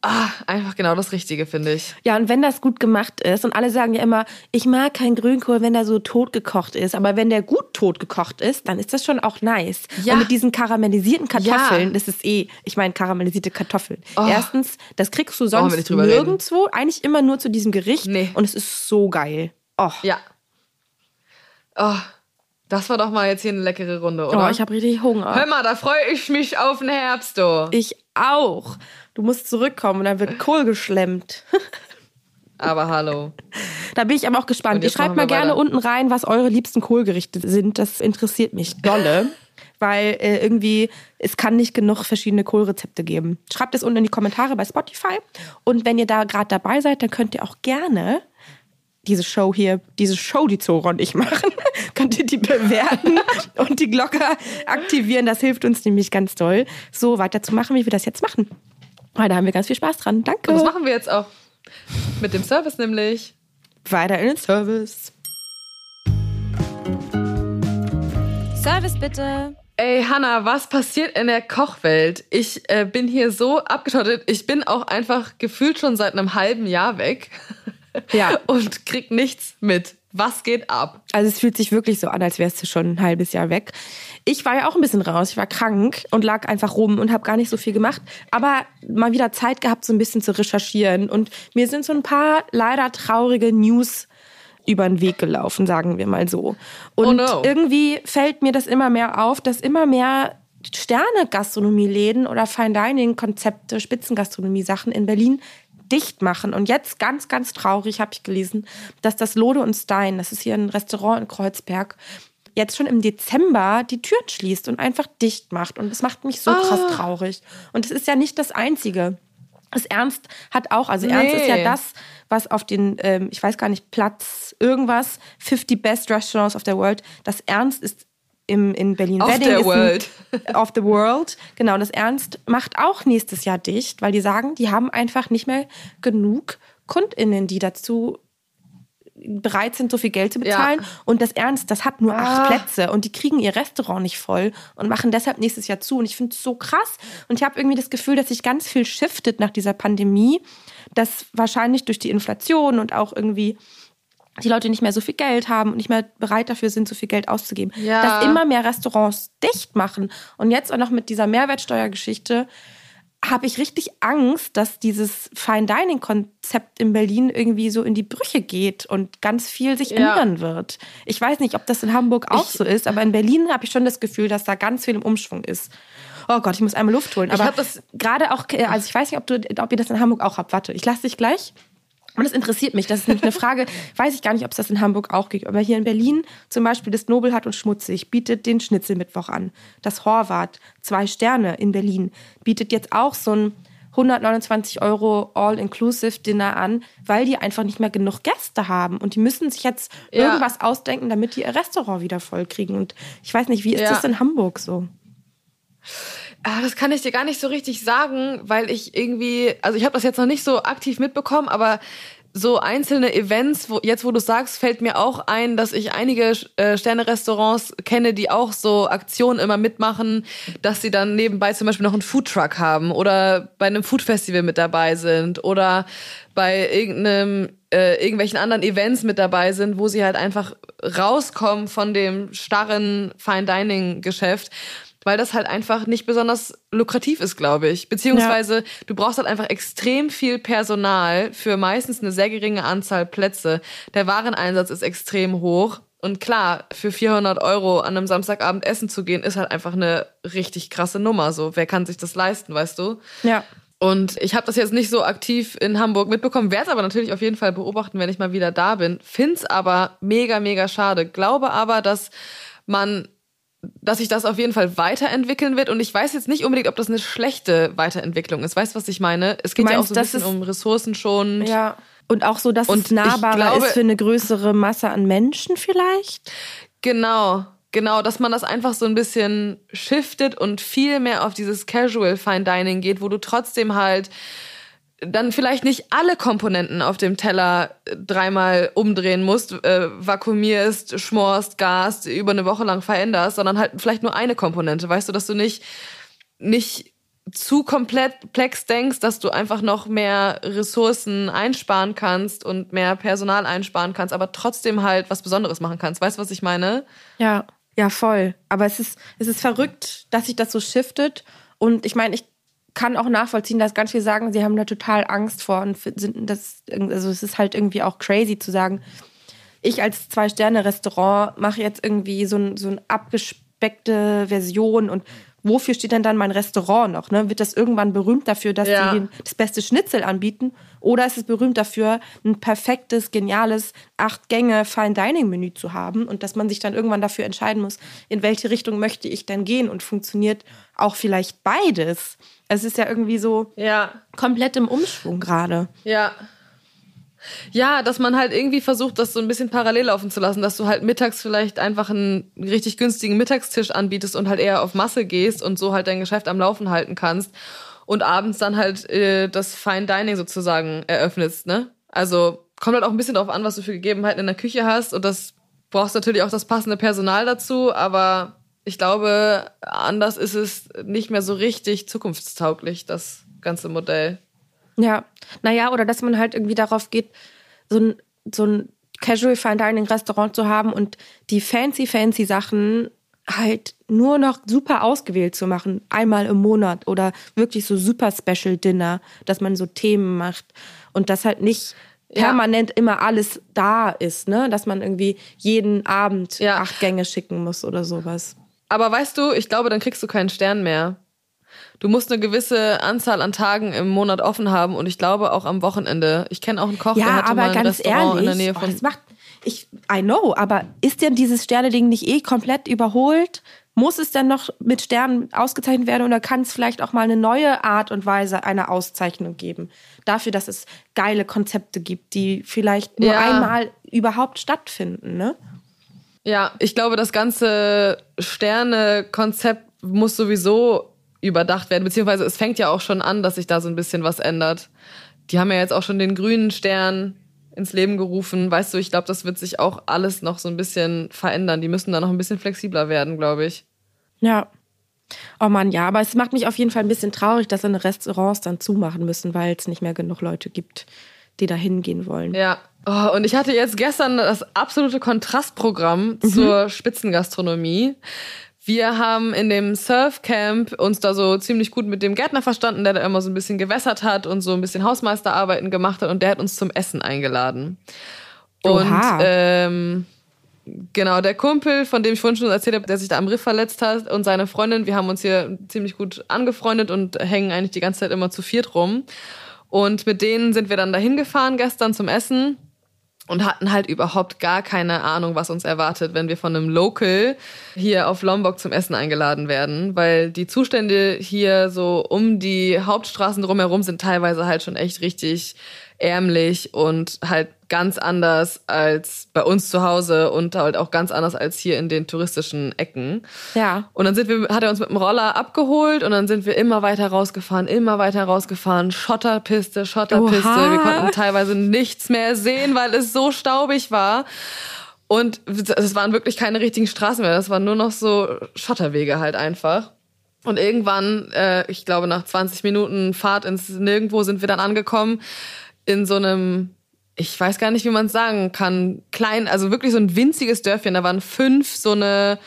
ah, einfach genau das Richtige, finde ich. Ja, und wenn das gut gemacht ist, und alle sagen ja immer, ich mag keinen Grünkohl, wenn der so tot gekocht ist, aber wenn der gut tot gekocht ist, dann ist das schon auch nice. Ja. Und mit diesen karamellisierten Kartoffeln, Ja. das ist eh, ich meine karamellisierte Kartoffeln. Oh. Erstens, das kriegst du sonst nicht drüber reden. nirgendwo, eigentlich immer nur zu diesem Gericht. Nee. Und es ist so geil. Oh, Ja. Oh, das war doch mal jetzt hier eine leckere Runde, oder? oh ich habe richtig Hunger. Hör mal, da freue ich mich auf den Herbst, du. Ich auch. Du musst zurückkommen und dann wird Kohl geschlemmt. Aber hallo. Da bin ich aber auch gespannt. Ihr schreibt mal gerne weiter. unten rein, was eure liebsten Kohlgerichte sind. Das interessiert mich dolle. Weil äh, irgendwie, es kann nicht genug verschiedene Kohlrezepte geben. Schreibt es unten in die Kommentare bei Spotify. Und wenn ihr da gerade dabei seid, dann könnt ihr auch gerne diese Show hier, diese Show, die Zora und ich machen, könnt ihr die bewerten und die Glocke aktivieren. Das hilft uns nämlich ganz doll, so weiterzumachen, wie wir das jetzt machen. Weil da haben wir ganz viel Spaß dran. Danke. Und das machen wir jetzt auch. Mit dem Service nämlich. Weiter in den Service. Service bitte. Ey, Hanna, was passiert in der Kochwelt? Ich äh, bin hier so abgeschottet. Ich bin auch einfach gefühlt schon seit einem halben Jahr weg. Ja. Und krieg nichts mit. Was geht ab? Also es fühlt sich wirklich so an, als wärst du schon ein halbes Jahr weg. Ich war ja auch ein bisschen raus. Ich war krank und lag einfach rum und habe gar nicht so viel gemacht. Aber mal wieder Zeit gehabt, so ein bisschen zu recherchieren. Und mir sind so ein paar leider traurige News über den Weg gelaufen, sagen wir mal so. Und Oh no. irgendwie fällt mir das immer mehr auf, dass immer mehr Sterne-Gastronomie-Läden oder Fine-Dining-Konzepte, Spitzengastronomie-Sachen in Berlin dicht machen. Und jetzt ganz, ganz traurig habe ich gelesen, dass das Lode und Stein, das ist hier ein Restaurant in Kreuzberg, jetzt schon im Dezember die Türen schließt und einfach dicht macht. Und das macht mich so krass traurig. Und es ist ja nicht das Einzige. Das Ernst hat auch, also Ernst ist ja Nee. das, was auf den, ähm, ich weiß gar nicht, Platz irgendwas, 50 Best Restaurants of the World. Das Ernst ist im, in Berlin. Of Wedding the ist ein- world. of the World. Genau, das Ernst macht auch nächstes Jahr dicht, weil die sagen, die haben einfach nicht mehr genug KundInnen, die dazu bereit sind, so viel Geld zu bezahlen. Ja. Und das Ernst, das hat nur Ah. acht Plätze und die kriegen ihr Restaurant nicht voll und machen deshalb nächstes Jahr zu. Und ich finde es so krass. Und ich habe irgendwie das Gefühl, dass sich ganz viel shiftet nach dieser Pandemie, dass wahrscheinlich durch die Inflation und auch irgendwie die Leute nicht mehr so viel Geld haben und nicht mehr bereit dafür sind, so viel Geld auszugeben. Ja. Dass immer mehr Restaurants dicht machen. Und jetzt auch noch mit dieser Mehrwertsteuergeschichte habe ich richtig Angst, dass dieses Fine-Dining-Konzept in Berlin irgendwie so in die Brüche geht und ganz viel sich Ja. ändern wird. Ich weiß nicht, ob das in Hamburg auch Ich- so ist, aber in Berlin habe ich schon das Gefühl, dass da ganz viel im Umschwung ist. Oh Gott, ich muss einmal Luft holen. Aber das- gerade auch, äh, also ich weiß nicht, ob, du, ob ihr das in Hamburg auch habt. Warte, ich lasse dich gleich. Und das interessiert mich. Das ist nämlich eine Frage, weiß ich gar nicht, ob es das in Hamburg auch gibt. Aber hier in Berlin zum Beispiel das Nobelhart und Schmutzig bietet den Schnitzelmittwoch an. Das Horvath, zwei Sterne in Berlin, bietet jetzt auch so ein 129 Euro All-Inclusive-Dinner an, weil die einfach nicht mehr genug Gäste haben. Und die müssen sich jetzt Ja. irgendwas ausdenken, damit die ihr Restaurant wieder voll kriegen. Und ich weiß nicht, wie ist Ja. das in Hamburg so? Ah, das kann ich dir gar nicht so richtig sagen, weil ich irgendwie, also ich habe das jetzt noch nicht so aktiv mitbekommen, aber so einzelne Events, wo jetzt wo du sagst, fällt mir auch ein, dass ich einige äh, Sterne-Restaurants kenne, die auch so Aktionen immer mitmachen, dass sie dann nebenbei zum Beispiel noch einen Foodtruck haben oder bei einem Foodfestival mit dabei sind oder bei irgendeinem äh, irgendwelchen anderen Events mit dabei sind, wo sie halt einfach rauskommen von dem starren Fine Dining Geschäft weil das halt einfach nicht besonders lukrativ ist, glaube ich. Beziehungsweise du brauchst halt einfach extrem viel Personal für meistens eine sehr geringe Anzahl Plätze. Der Wareneinsatz ist extrem hoch. Und klar, für 400 Euro an einem Samstagabend essen zu gehen, ist halt einfach eine richtig krasse Nummer. So, wer kann sich das leisten, weißt du? Ja. Und ich habe das jetzt nicht so aktiv in Hamburg mitbekommen, werde es aber natürlich auf jeden Fall beobachten, wenn ich mal wieder da bin. Find's aber mega, mega schade. Glaube aber, dass man dass sich das auf jeden Fall weiterentwickeln wird. Und ich weiß jetzt nicht unbedingt, ob das eine schlechte Weiterentwicklung ist. Weißt du, was ich meine? Es geht Du ja auch meinst, so ein bisschen um Ressourcen schon. Ja. Und auch so, dass Und es nahbarer glaube- ist für eine größere Masse an Menschen vielleicht. Genau, genau, dass man das einfach so ein bisschen shiftet und viel mehr auf dieses Casual Fine Dining geht, wo du trotzdem halt dann vielleicht nicht alle Komponenten auf dem Teller äh, dreimal umdrehen musst, äh, vakuumierst, schmorst, gast, über eine Woche lang veränderst, sondern halt vielleicht nur eine Komponente. Weißt du, dass du nicht, nicht zu komplex denkst, dass du einfach noch mehr Ressourcen einsparen kannst und mehr Personal einsparen kannst, aber trotzdem halt was Besonderes machen kannst. Weißt du, was ich meine? Ja, ja, voll. Aber es ist, es ist verrückt, dass sich das so shiftet. Und ich meine, ich kann auch nachvollziehen, dass ganz viele sagen, sie haben da total Angst vor und sind das, also es ist halt irgendwie auch crazy zu sagen, ich als Zwei-Sterne-Restaurant mache jetzt irgendwie so, ein, so eine abgespeckte Version und wofür steht denn dann mein Restaurant noch? Ne? Wird das irgendwann berühmt dafür, dass Ja. sie den, das beste Schnitzel anbieten? Oder ist es berühmt dafür, ein perfektes, geniales Acht-Gänge-Fine-Dining-Menü zu haben und dass man sich dann irgendwann dafür entscheiden muss, in welche Richtung möchte ich denn gehen und funktioniert auch vielleicht beides? Es ist ja irgendwie so Ja, komplett im Umschwung gerade. ja. Ja, dass man halt irgendwie versucht, das so ein bisschen parallel laufen zu lassen, dass du halt mittags vielleicht einfach einen richtig günstigen Mittagstisch anbietest und halt eher auf Masse gehst und so halt dein Geschäft am Laufen halten kannst und abends dann halt äh, das Fine Dining sozusagen eröffnest, ne? Also kommt halt auch ein bisschen darauf an, was du für Gegebenheiten in der Küche hast und das brauchst natürlich auch das passende Personal dazu, aber ich glaube, anders ist es nicht mehr so richtig zukunftstauglich, das ganze Modell. Ja, naja, oder dass man halt irgendwie darauf geht, so ein, so ein Casual Fine Dining Restaurant zu haben und die fancy, fancy Sachen halt nur noch super ausgewählt zu machen, einmal im Monat oder wirklich so super Special Dinner, dass man so Themen macht und das halt nicht Ja. permanent immer alles da ist, ne, dass man irgendwie jeden Abend Ja. acht Gänge schicken muss oder sowas. Aber weißt du, ich glaube, dann kriegst du keinen Stern mehr. Du musst eine gewisse Anzahl an Tagen im Monat offen haben und ich glaube auch am Wochenende. Ich kenne auch einen Koch, der Ja, hatte aber mal ein ganz Restaurant ehrlich, in der Nähe oh, von. das macht ich I know, aber ist denn dieses Sterne-Ding nicht eh komplett überholt? Muss es denn noch mit Sternen ausgezeichnet werden oder kann es vielleicht auch mal eine neue Art und Weise einer Auszeichnung geben? Dafür, dass es geile Konzepte gibt, die vielleicht nur Ja. einmal überhaupt stattfinden, ne? ja, ich glaube, das ganze Sterne-Konzept muss sowieso überdacht werden, beziehungsweise es fängt ja auch schon an, dass sich da so ein bisschen was ändert. Die haben ja jetzt auch schon den grünen Stern ins Leben gerufen. Weißt du, ich glaube, das wird sich auch alles noch so ein bisschen verändern. Die müssen da noch ein bisschen flexibler werden, glaube ich. Ja. Oh Mann, ja, aber es macht mich auf jeden Fall ein bisschen traurig, dass seine Restaurants dann zumachen müssen, weil es nicht mehr genug Leute gibt, die da hingehen wollen. Ja. Oh, und ich hatte jetzt gestern das absolute Kontrastprogramm Mhm. zur Spitzengastronomie. Wir haben in dem Surfcamp uns da so ziemlich gut mit dem Gärtner verstanden, der da immer so ein bisschen gewässert hat und so ein bisschen Hausmeisterarbeiten gemacht hat und der hat uns zum Essen eingeladen. Und Oha. ähm, genau, der Kumpel, von dem ich vorhin schon erzählt habe, der sich da am Riff verletzt hat und seine Freundin, wir haben uns hier ziemlich gut angefreundet und hängen eigentlich die ganze Zeit immer zu viert rum. Und mit denen sind wir dann dahin gefahren gestern zum Essen und hatten halt überhaupt gar keine Ahnung, was uns erwartet, wenn wir von einem Local hier auf Lombok zum Essen eingeladen werden, weil die Zustände hier so um die Hauptstraßen drumherum sind teilweise halt schon echt richtig ärmlich und halt ganz anders als bei uns zu Hause und halt auch ganz anders als hier in den touristischen Ecken. Ja. Und dann sind wir, hat er uns mit dem Roller abgeholt und dann sind wir immer weiter rausgefahren, immer weiter rausgefahren. Schotterpiste, Schotterpiste. Oha. Wir konnten teilweise nichts mehr sehen, weil es so staubig war. Und es waren wirklich keine richtigen Straßen mehr. Das waren nur noch so Schotterwege halt einfach. Und irgendwann, äh, ich glaube nach 20 Minuten Fahrt ins Nirgendwo sind wir dann angekommen in so einem, ich weiß gar nicht, wie man es sagen kann, klein, also wirklich so ein winziges Dörfchen. Da waren fünf so eine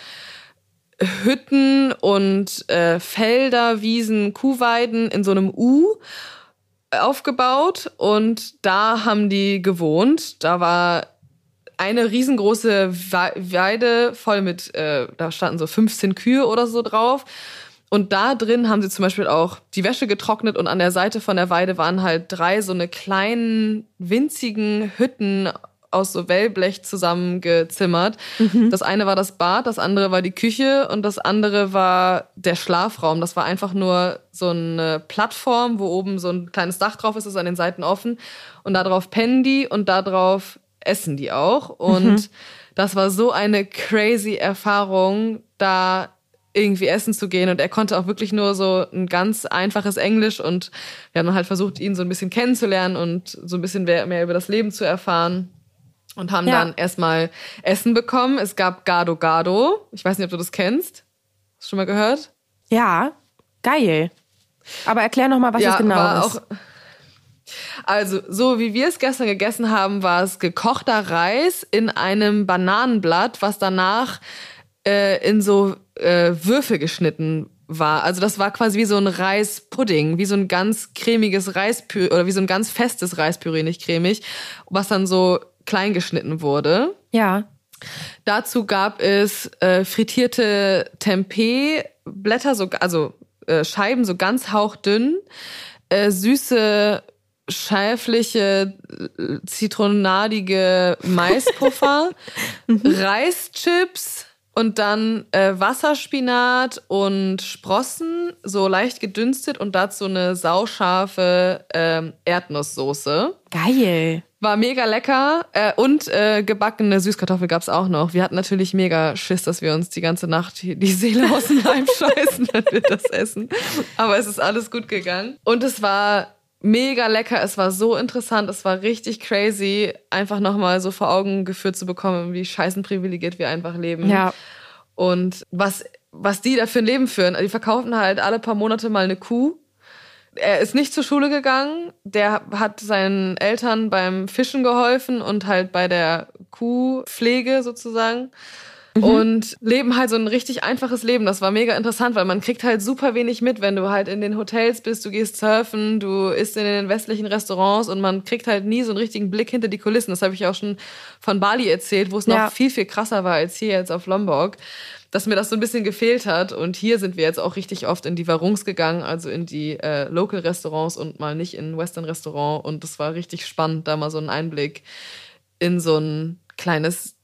Hütten und äh, Felder, Wiesen, Kuhweiden in so einem U aufgebaut und da haben die gewohnt. Da war eine riesengroße Wei- Weide voll mit, äh, da standen so 15 Kühe oder so drauf. Und da drin haben sie zum Beispiel auch die Wäsche getrocknet und an der Seite von der Weide waren halt drei so eine kleinen, winzigen Hütten aus so Wellblech zusammengezimmert. Das eine war das Bad, das andere war die Küche und das andere war der Schlafraum. Das war einfach nur so eine Plattform, wo oben so ein kleines Dach drauf ist, ist an den Seiten offen. Und da drauf pennen die und da drauf essen die auch. Und das war so eine crazy Erfahrung, da irgendwie essen zu gehen. Und er konnte auch wirklich nur so ein ganz einfaches Englisch und wir haben halt versucht, ihn so ein bisschen kennenzulernen und so ein bisschen mehr über das Leben zu erfahren. Und haben Ja. dann erstmal Essen bekommen. Es gab Gado Gado. Ich weiß nicht, ob du das kennst. Hast du schon mal gehört? Ja, geil. Aber erklär noch mal, was es genau war ist. auch. Also, so wie wir es gestern gegessen haben, war es gekochter Reis in einem Bananenblatt, was danach äh, in so äh, Würfel geschnitten war. Also das war quasi wie so ein Reispudding, wie so ein ganz cremiges Reispüree oder wie so ein ganz festes Reispüree, nicht cremig, was dann so klein geschnitten wurde. ja. Dazu gab es äh, frittierte Tempeh-Blätter, so, also äh, Scheiben, so ganz hauchdünn, äh, süße, schäfliche, äh, zitronadige Maispuffer, Reischips und dann äh, Wasserspinat und Sprossen, so leicht gedünstet und dazu eine sauscharfe ähm, Erdnusssoße. Geil. War mega lecker äh, und äh, gebackene Süßkartoffel gab's auch noch. Wir hatten natürlich mega Schiss, dass wir uns die ganze Nacht die Seele aus dem Leib scheißen, wenn wir das essen. Aber es ist alles gut gegangen. Und es war mega lecker. Es war so interessant. Es war richtig crazy, einfach nochmal so vor Augen geführt zu bekommen, wie scheißen privilegiert wir einfach leben. Ja. Und was, was die da für ein Leben führen. Die verkaufen halt alle paar Monate mal eine Kuh. Er ist nicht zur Schule gegangen. Der hat seinen Eltern beim Fischen geholfen und halt bei der Kuhpflege sozusagen. Und leben halt so ein richtig einfaches Leben. Das war mega interessant, weil man kriegt halt super wenig mit, wenn du halt in den Hotels bist, du gehst surfen, du isst in den westlichen Restaurants und man kriegt halt nie so einen richtigen Blick hinter die Kulissen. Das habe ich auch schon von Bali erzählt, wo es noch Ja. viel, viel krasser war als hier jetzt auf Lombok, dass mir das so ein bisschen gefehlt hat. Und hier sind wir jetzt auch richtig oft in die Warungs gegangen, also in die äh, Local-Restaurants und mal nicht in ein Western-Restaurant. Und das war richtig spannend, da mal so einen Einblick in so ein kleines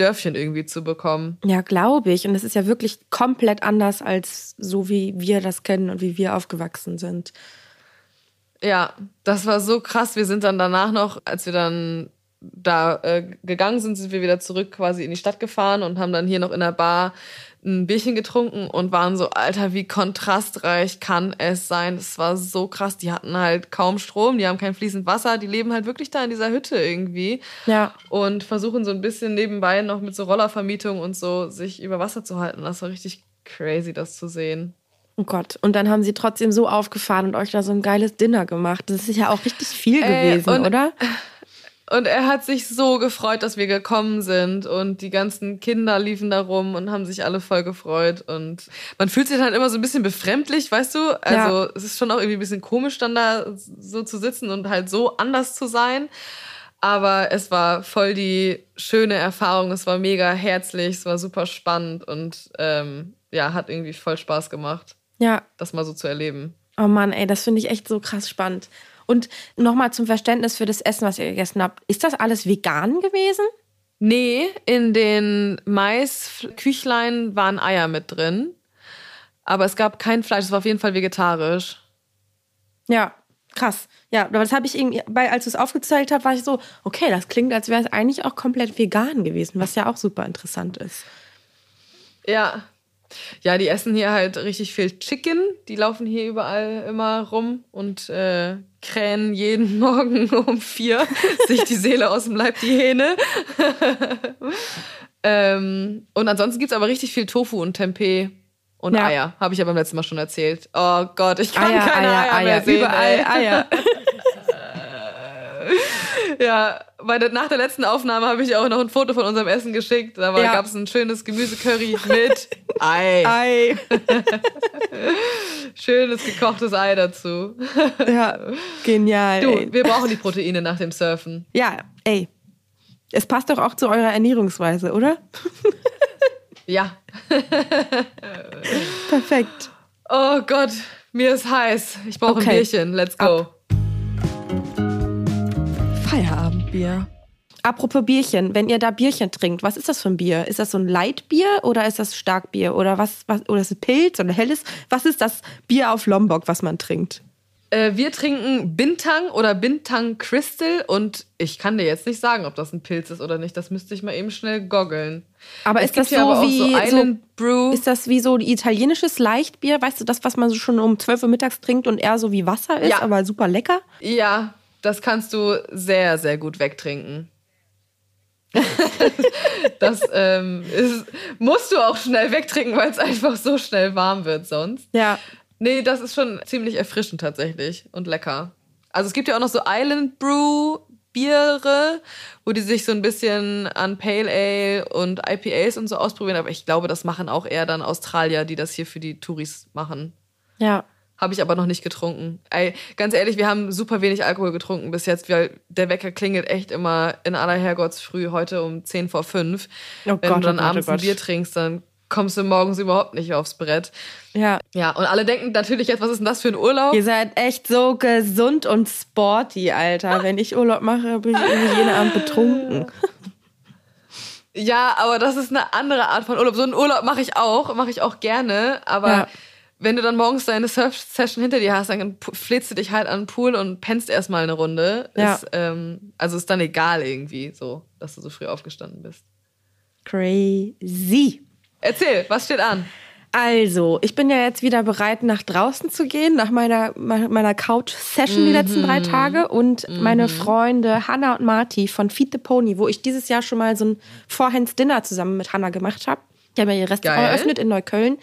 Local-Dörfchen irgendwie zu bekommen. Ja, glaube ich. Und es ist ja wirklich komplett anders als so, wie wir das kennen und wie wir aufgewachsen sind. Ja, das war so krass. Wir sind dann danach noch, als wir dann da äh, gegangen sind, sind wir wieder zurück quasi in die Stadt gefahren und haben dann hier noch in der Bar ein Bierchen getrunken und waren so, Alter, wie kontrastreich kann es sein? Das war so krass. Die hatten halt kaum Strom, die haben kein fließend Wasser, die leben halt wirklich da in dieser Hütte irgendwie Ja. und versuchen so ein bisschen nebenbei noch mit so Rollervermietung und so sich über Wasser zu halten. Das war richtig crazy, das zu sehen. Oh Gott. Und dann haben sie trotzdem so aufgefahren und euch da so ein geiles Dinner gemacht. Das ist ja auch richtig viel Äh, gewesen, oder? Und er hat sich so gefreut, dass wir gekommen sind und die ganzen Kinder liefen da rum und haben sich alle voll gefreut und man fühlt sich dann immer so ein bisschen befremdlich, weißt du? Also es ist schon auch irgendwie ein bisschen komisch dann da so zu sitzen und halt so anders zu sein. Aber es war voll die schöne Erfahrung, es war mega herzlich, es war super spannend und ähm, ja, hat irgendwie voll Spaß gemacht, Ja. das mal so zu erleben. Oh Mann, ey, das finde ich echt so krass spannend. Und nochmal zum Verständnis für das Essen, was ihr gegessen habt. Ist das alles vegan gewesen? Nee, in den Maisküchlein waren Eier mit drin. Aber es gab kein Fleisch, es war auf jeden Fall vegetarisch. Ja, krass. Ja, aber das habe ich irgendwie, bei, als du es aufgezählt hast, war ich so, okay, das klingt, als wäre es eigentlich auch komplett vegan gewesen, was ja auch super interessant ist. Ja. Ja, die essen hier halt richtig viel Chicken. Die laufen hier überall immer rum und äh, krähen jeden Morgen um vier sich die Seele aus dem Leib, die Hähne. ähm, und ansonsten gibt's aber richtig viel Tofu und Tempeh und Ja. Eier. Habe ich ja beim letzten Mal schon erzählt. Oh Gott, ich kann Eier, keine Eier, Eier, mehr Eier, sehen. überall ey. Eier. Ja, der, nach der letzten Aufnahme habe ich auch noch ein Foto von unserem Essen geschickt. Da Ja. gab's ein schönes Gemüsecurry mit Ei. Ei. Schönes gekochtes Ei dazu. Ja, genial. Du, ey. wir brauchen die Proteine nach dem Surfen. Ja, ey. Es passt doch auch zu eurer Ernährungsweise, oder? Ja. Perfekt. Oh Gott, mir ist heiß. Ich brauche Okay. ein Bierchen. Let's go. Feierabendbier. Apropos Bierchen, wenn ihr da Bierchen trinkt, was ist das für ein Bier? Ist das so ein Leitbier oder ist das Starkbier oder was, was oder ist es Pilz oder helles? Was ist das Bier auf Lombok, was man trinkt? Äh, wir trinken Bintang oder Bintang Crystal und ich kann dir jetzt nicht sagen, ob das ein Pilz ist oder nicht. Das müsste ich mal eben schnell goggeln. Aber Es ist das so wie so Island Brew? Ist das wie so ein italienisches Leichtbier? Weißt du, das, was man so schon um 12 Uhr mittags trinkt und eher so wie Wasser ist, Ja. aber super lecker? Ja, das kannst du sehr, sehr gut wegtrinken. das ähm, ist, musst du auch schnell wegtrinken, weil es einfach so schnell warm wird sonst. Ja. Nee, das ist schon ziemlich erfrischend tatsächlich und lecker. Also es gibt ja auch noch so Island Brew Biere, wo die sich so ein bisschen an Pale Ale und IPAs und so ausprobieren, aber ich glaube, das machen auch eher dann Australier, die das hier für die Touris machen. Ja. Habe ich aber noch nicht getrunken. Ey, ganz ehrlich, wir haben super wenig Alkohol getrunken bis jetzt, weil der Wecker klingelt echt immer in aller Herrgottsfrüh heute um 10 vor 5. Oh Wenn Gott, du dann oh Gott, abends oh ein Gott. Bier trinkst, dann kommst du morgens überhaupt nicht aufs Brett. Ja. Ja, und alle denken natürlich jetzt, was ist denn das für ein Urlaub? Ihr seid echt so gesund und sporty, Alter. Wenn ich Urlaub mache, bin ich irgendwie jeden Abend betrunken. Ja, aber das ist eine andere Art von Urlaub. So einen Urlaub mache ich auch, mache ich auch gerne. Aber Ja. Wenn du dann morgens deine Surf-Session hinter dir hast, dann flätst du dich halt an den Pool und pennst erstmal eine Runde. Ja. Ist, ähm, also ist dann egal irgendwie, so, dass du so früh aufgestanden bist. Crazy. Erzähl, was steht an? Also, ich bin ja jetzt wieder bereit, nach draußen zu gehen, nach meiner, meiner Couch-Session die letzten drei Tage. Und meine Freunde Hannah und Marty von Feed the Pony, wo ich dieses Jahr schon mal so ein Forehands-Dinner zusammen mit Hannah gemacht habe. Die haben ja ihr Restaurant Geil. eröffnet in Neukölln.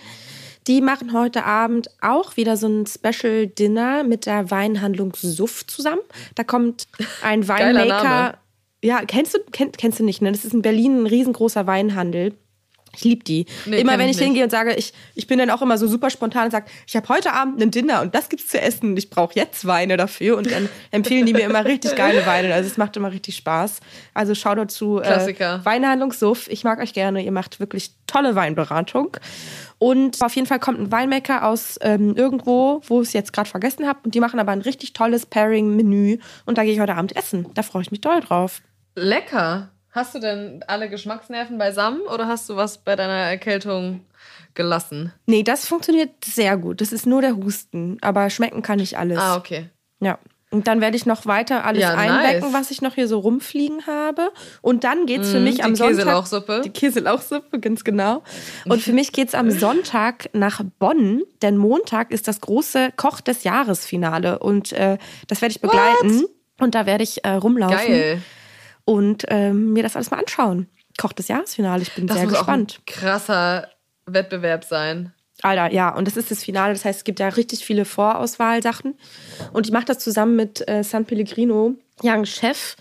Die machen heute Abend auch wieder so ein Special Dinner mit der Weinhandlung Suff zusammen. Da kommt ein. Name. Ja, kennst du, kenn, kennst du nicht, ne? Das ist in Berlin ein riesengroßer Weinhandel. Ich liebe die. Nee, immer wenn ich hingehe und sage, ich, ich bin dann auch immer so super spontan und sage, ich habe heute Abend ein Dinner und das gibt's zu essen und ich brauche jetzt Weine dafür. Und dann empfehlen die mir immer richtig geile Weine. Also es macht immer richtig Spaß. Also schau dazu äh, Klassiker. Weinhandlung Suff. Ich mag euch gerne. Ihr macht wirklich tolle Weinberatung. Und auf jeden Fall kommt ein Weinmaker aus ähm, irgendwo, wo ich es jetzt gerade vergessen habe. Und die machen aber ein richtig tolles Pairing-Menü. Und da gehe ich heute Abend essen. Da freue ich mich doll drauf. Lecker. Hast du denn alle Geschmacksnerven beisammen oder hast du was bei deiner Erkältung gelassen? Nee, das funktioniert sehr gut. Das ist nur der Husten. Aber schmecken kann ich alles. Ah, okay. Ja. Und dann werde ich noch weiter alles Ja, einwecken, nice. was ich noch hier so rumfliegen habe. Und dann geht's für Mhm, mich die am Sonntag. Käselauchsuppe. Die Käselauchsuppe, ganz genau. Und für mich geht's am Sonntag nach Bonn, denn Montag ist das große Koch des Jahres-Finale. Und äh, das werde ich begleiten. Und da werde ich äh, rumlaufen Geil. Und ähm, mir das alles mal anschauen. Koch des Jahresfinale, ich bin Das sehr muss gespannt. auch ein krasser Wettbewerb sein. Alter, ja, und das ist das Finale. Das heißt, es gibt ja richtig viele Vorauswahlsachen. Und ich mache das zusammen mit äh, San Pellegrino, Young Chef.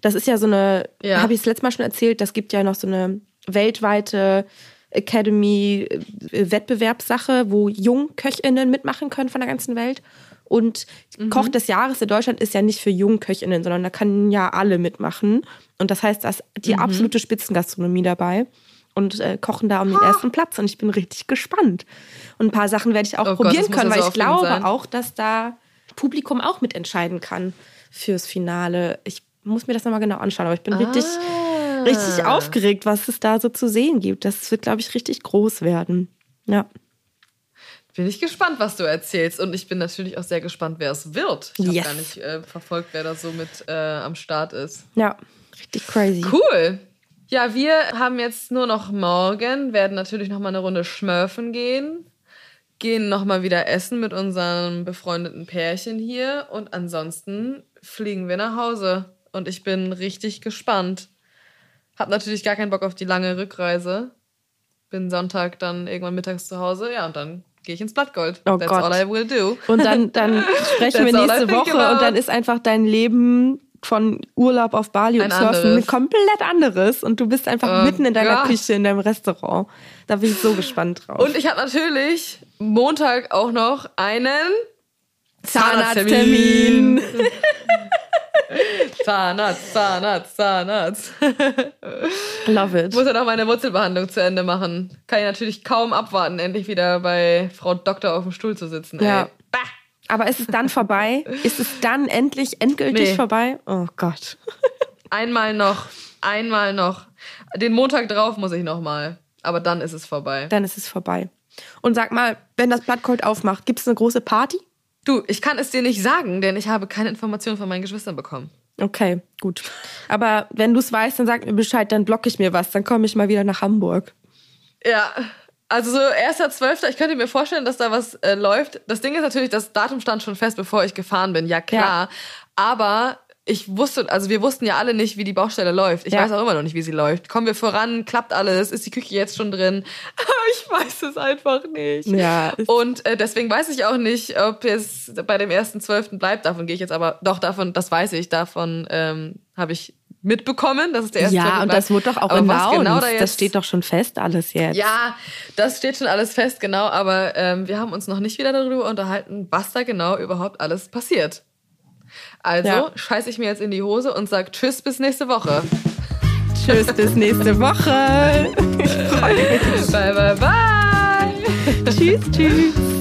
Das ist ja so eine, Ja. habe ich das letzte Mal schon erzählt, das gibt ja noch so eine weltweite Academy-Wettbewerbssache, wo Jungköchinnen mitmachen können von der ganzen Welt. Und Koch des Jahres in Deutschland ist ja nicht für Jungköchinnen, sondern da können ja alle mitmachen. Und das heißt, da ist die absolute Spitzengastronomie dabei und äh, kochen da um den ersten Platz. Und ich bin richtig gespannt. Und ein paar Sachen werde ich auch Oh Gott, probieren muss können, weil so ich glaube sein. auch, dass da Publikum auch mitentscheiden kann fürs Finale. Ich muss mir das nochmal genau anschauen, aber ich bin richtig, Ah. richtig aufgeregt, was es da so zu sehen gibt. Das wird, glaube ich, richtig groß werden. Ja. Bin ich gespannt, was du erzählst. Und ich bin natürlich auch sehr gespannt, wer es wird. Ich habe Yes. gar nicht äh, verfolgt, wer da so mit äh, am Start ist. Ja, richtig crazy. Cool. Ja, wir haben jetzt nur noch morgen, werden natürlich noch mal eine Runde schmurfen gehen, gehen noch mal wieder essen mit unserem befreundeten Pärchen hier und ansonsten fliegen wir nach Hause und ich bin richtig gespannt. Hab natürlich gar keinen Bock auf die lange Rückreise. Bin Sonntag dann irgendwann mittags zu Hause, ja, und dann gehe ich ins Blattgold. Oh That's Gott. all I will do. Und dann, dann sprechen wir nächste Woche about. und dann ist einfach dein Leben von Urlaub auf Bali und Ein Surfen anderes. komplett anderes und du bist einfach Oh mitten in deiner Gott. Küche in deinem Restaurant. Da bin ich so gespannt drauf. Und ich habe natürlich Montag auch noch einen Zahnarzttermin. Zahnarzt, Zahnarzt, Zahnarzt. Love it. Muss ja noch meine Wurzelbehandlung zu Ende machen. Kann ich natürlich kaum abwarten, endlich wieder bei Frau Doktor auf dem Stuhl zu sitzen. Ey. Ja. Bah. Aber ist es dann vorbei? Ist es dann endlich endgültig Nee. vorbei? Oh Gott. einmal noch, einmal noch. Den Montag drauf muss ich noch mal. Aber dann ist es vorbei. Dann ist es vorbei. Und sag mal, wenn das Blattgold aufmacht, gibt es eine große Party? Du, ich kann es dir nicht sagen, denn ich habe keine Informationen von meinen Geschwistern bekommen. Okay, gut. Aber wenn du es weißt, dann sag mir Bescheid, dann blocke ich mir was, dann komme ich mal wieder nach Hamburg. Ja, also so 1.12., ich könnte mir vorstellen, dass da was äh, läuft. Das Ding ist natürlich, das Datum stand schon fest, bevor ich gefahren bin, ja klar. Aber ich wusste, also wir wussten ja alle nicht, wie die Baustelle läuft. Ich Ja. weiß auch immer noch nicht, wie sie läuft. Kommen wir voran, klappt alles, ist die Küche jetzt schon drin? ich weiß es einfach nicht. Ja, Und äh, deswegen weiß ich auch nicht, ob es bei dem 1.12. bleibt. Davon gehe ich jetzt aber, doch davon, das weiß ich, davon ähm, habe ich mitbekommen, dass es der erste Ja, und das wurde doch auch announced. genau da jetzt, das steht doch schon fest alles jetzt. ja, das steht schon alles fest, genau, aber ähm, wir haben uns noch nicht wieder darüber unterhalten, was da genau überhaupt alles passiert. Also Ja. scheiß ich mir jetzt in die Hose und sag Tschüss bis nächste Woche. Tschüss, bis nächste Woche. Ich freue mich. Bye, bye, bye. tschüss, tschüss.